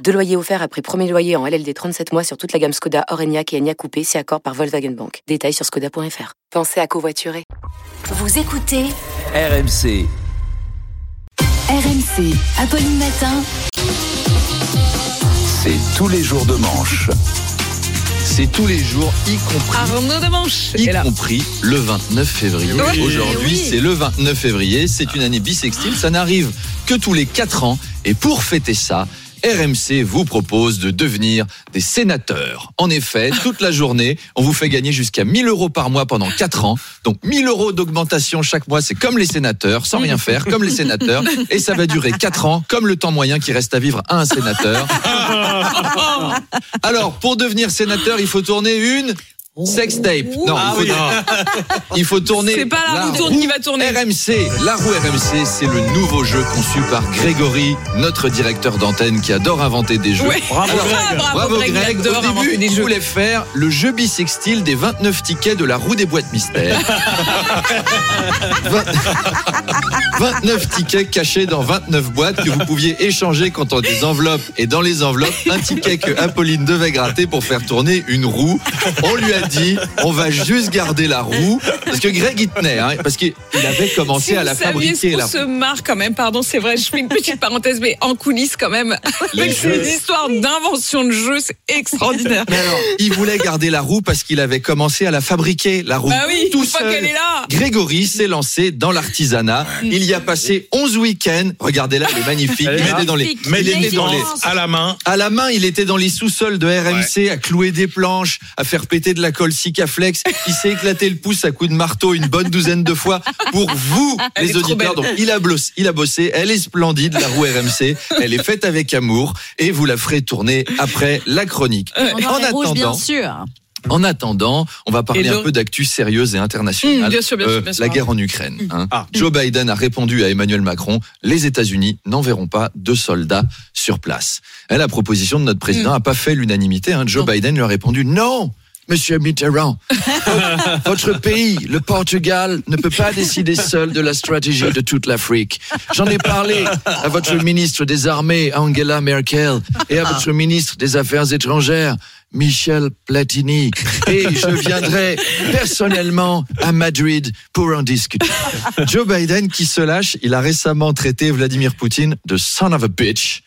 Deux loyers offerts après premier loyer en LLD 37 mois sur toute la gamme Skoda, Orenia et Enya Coupé, si accord par Volkswagen Bank. Détails sur skoda.fr. Pensez à covoiturer. Vous écoutez RMC. RMC, Apolline Matin. C'est tous les jours de manche. C'est tous les jours, y compris, Arnaud de Manche y compris le 29 février. Oui, Aujourd'hui, oui. c'est le 29 février. C'est une année bissextile. Ça n'arrive que tous les 4 ans. Et pour fêter ça, RMC vous propose de devenir des sénateurs. En effet, toute la journée, on vous fait gagner jusqu'à 1000 euros par mois pendant 4 ans. Donc 1000 euros d'augmentation chaque mois, c'est comme les sénateurs, sans rien faire, comme les sénateurs. Et ça va durer 4 ans, comme le temps moyen qui reste à vivre à un sénateur. Alors, pour devenir sénateur, il faut tourner une sextape. Non, il, faut, il faut tourner. C'est pas la roue tourne qui va tourner. RMC, la roue RMC, c'est le nouveau jeu conçu par Grégory, notre directeur d'antenne qui adore inventer des jeux. Ouais. Alors, Ah, bravo, bravo Greg, Greg. il adore Au début, il voulait faire le jeu bisextile des 29 tickets de la roue des boîtes mystères. 20 29 tickets cachés dans 29 boîtes que vous pouviez échanger a des enveloppes. Et dans les enveloppes, un ticket que Apolline devait gratter pour faire tourner une roue. On lui a dit, on va juste garder la roue. Parce que Greg y tenait, hein, parce qu'il avait commencé Si à la fabriquer. qu'on se marre quand même, pardon, c'est vrai, je fais une petite parenthèse, mais en coulisses quand même, Les avec ces histoires d'invention de jeux, c'est extraordinaire. Mais alors, il voulait garder la roue parce qu'il avait commencé à la fabriquer, la roue. Bah oui, tout une fois seul. qu'elle est là. Grégory s'est lancé dans l'artisanat. Il y a passé 11 week-ends. Regardez-là, il est magnifique. Elle est Il était dans les, magnifique. il était Magnifique. dans les, à la main. à la main, il était dans les sous-sols de RMC, à clouer des planches, à faire péter de la colle Sikaflex. Il s'est éclaté le pouce à coups de marteau une bonne douzaine de fois pour vous, Elle les auditeurs. Donc, il a, bossé, il a bossé. Elle est splendide, la roue RMC. Elle est faite avec amour et vous la ferez tourner après la chronique. En attendant, sûr. en attendant, on va parler un peu d'actu sérieuse et internationale. Mmh, bien sûr, bien sûr, bien sûr. La guerre en Ukraine. hein. Ah. Joe Biden a répondu à Emmanuel Macron les États-Unis n'enverront pas de soldats sur place. Et la proposition de notre président n'a pas fait l'unanimité. hein. Joe. Non. Biden lui a répondu non. Monsieur Mitterrand, votre pays, le Portugal, ne peut pas décider seul de la stratégie de toute l'Afrique. J'en ai parlé à votre ministre des Armées, Angela Merkel, et à votre ministre des Affaires étrangères, Michel Platini. Et je viendrai personnellement à Madrid pour en discuter. Joe Biden qui se lâche, il a récemment traité Vladimir Poutine de son of a bitch,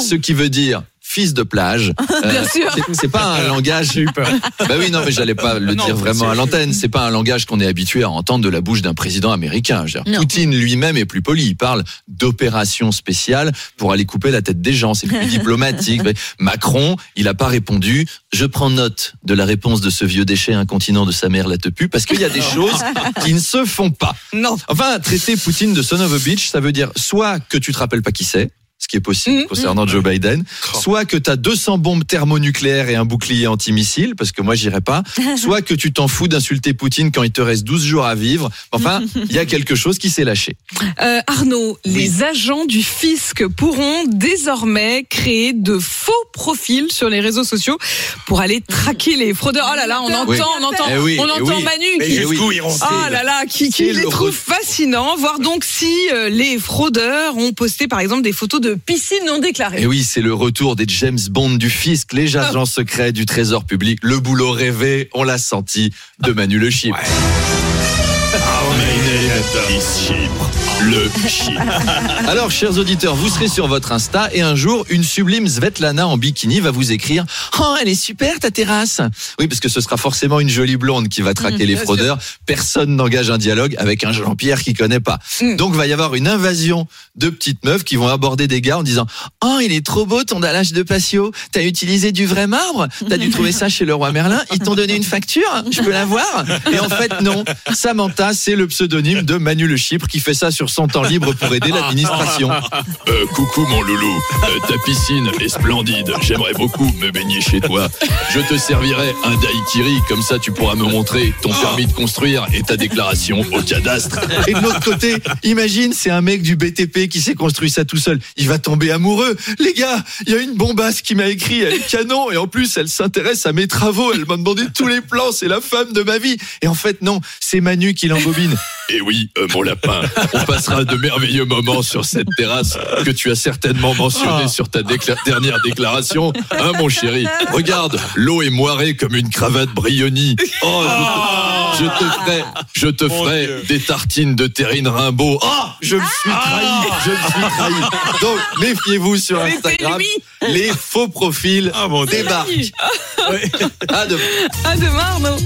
ce qui veut dire fils de plage. Euh, Bien sûr. c'est- pas un langage. J'ai eu peur. Bah oui, non, mais j'allais pas le Non, dire vraiment à l'antenne. C'est pas un langage qu'on est habitué à entendre de la bouche d'un président américain. Dire. Poutine lui-même est plus poli. Il parle d'opération spéciale pour aller couper la tête des gens. C'est plus diplomatique. Mais Macron, il a pas répondu. Je prends note de la réponse de ce vieux déchet incontinent de sa mère la tepu parce qu'il y a des choses qui ne se font pas. Non. Enfin, traiter Poutine de son of a bitch, ça veut dire soit que tu te rappelles pas qui c'est, ce qui est possible Mhm. concernant Joe Biden, soit que tu as 200 bombes thermonucléaires et un bouclier antimissile, parce que moi j'irai pas, soit que tu t'en fous d'insulter Poutine quand il te reste 12 jours à vivre. Enfin, il y a quelque chose qui s'est lâché. Euh, Arnaud, les agents du fisc pourront désormais créer de faux profils sur les réseaux sociaux pour aller traquer les fraudeurs. Oh là là, on entend, Oui. on entend, Eh oui, on eh entend oui. Manu qui Eh Oh là là, qui, les le trouve fascinants. Voir donc si euh, les fraudeurs ont posté par exemple des photos de piscines non déclarées. Et oui, c'est le retour des James Bond du fisc, les agents secrets du trésor public, le boulot rêvé, on l'a senti, de Manu Le Chip. Le. Alors, chers auditeurs, vous serez sur votre Insta et un jour, une sublime Svetlana en bikini va vous écrire Oh, elle est super ta terrasse. Oui, parce que ce sera forcément une jolie blonde qui va traquer les bien fraudeurs. Personne n'engage un dialogue avec un Jean-Pierre qui connaît pas. Mm. Donc, va y avoir une invasion de petites meufs qui vont aborder des gars en disant Oh, il est trop beau ton dallage de patio. T'as utilisé du vrai marbre? T'as dû trouver ça chez le roi Merlin Ils t'ont donné une facture Je peux la voir Et en fait, non. Samantha, c'est le le pseudonyme de Manu le Chypre qui fait ça sur son temps libre pour aider l'administration. Euh, coucou mon loulou, Euh, ta piscine est splendide, j'aimerais beaucoup me baigner chez toi. Je te servirai un daiquiri, comme ça tu pourras me montrer ton permis de construire et ta déclaration au cadastre. Et de l'autre côté, imagine, c'est un mec du BTP qui s'est construit ça tout seul. Il va tomber amoureux. Les gars, il y a une bombasse qui m'a écrit, elle est canon, et en plus, elle s'intéresse à mes travaux. Elle m'a demandé tous les plans, c'est la femme de ma vie. Et en fait, non, c'est Manu qui l'embobine. Et oui, euh, mon lapin, on passera de merveilleux moments sur cette terrasse que tu as certainement mentionné sur ta décla- dernière déclaration. Hein, mon chéri Regarde, l'eau est moirée comme une cravate Brioni. Oh, je te, je te ferai, je te ferai des tartines de terrine Rimbaud. Oh, Je me suis trahi, je me suis trahi. Donc, méfiez-vous sur Instagram. Les faux profils débarquent. À demain. À demain, Arnaud.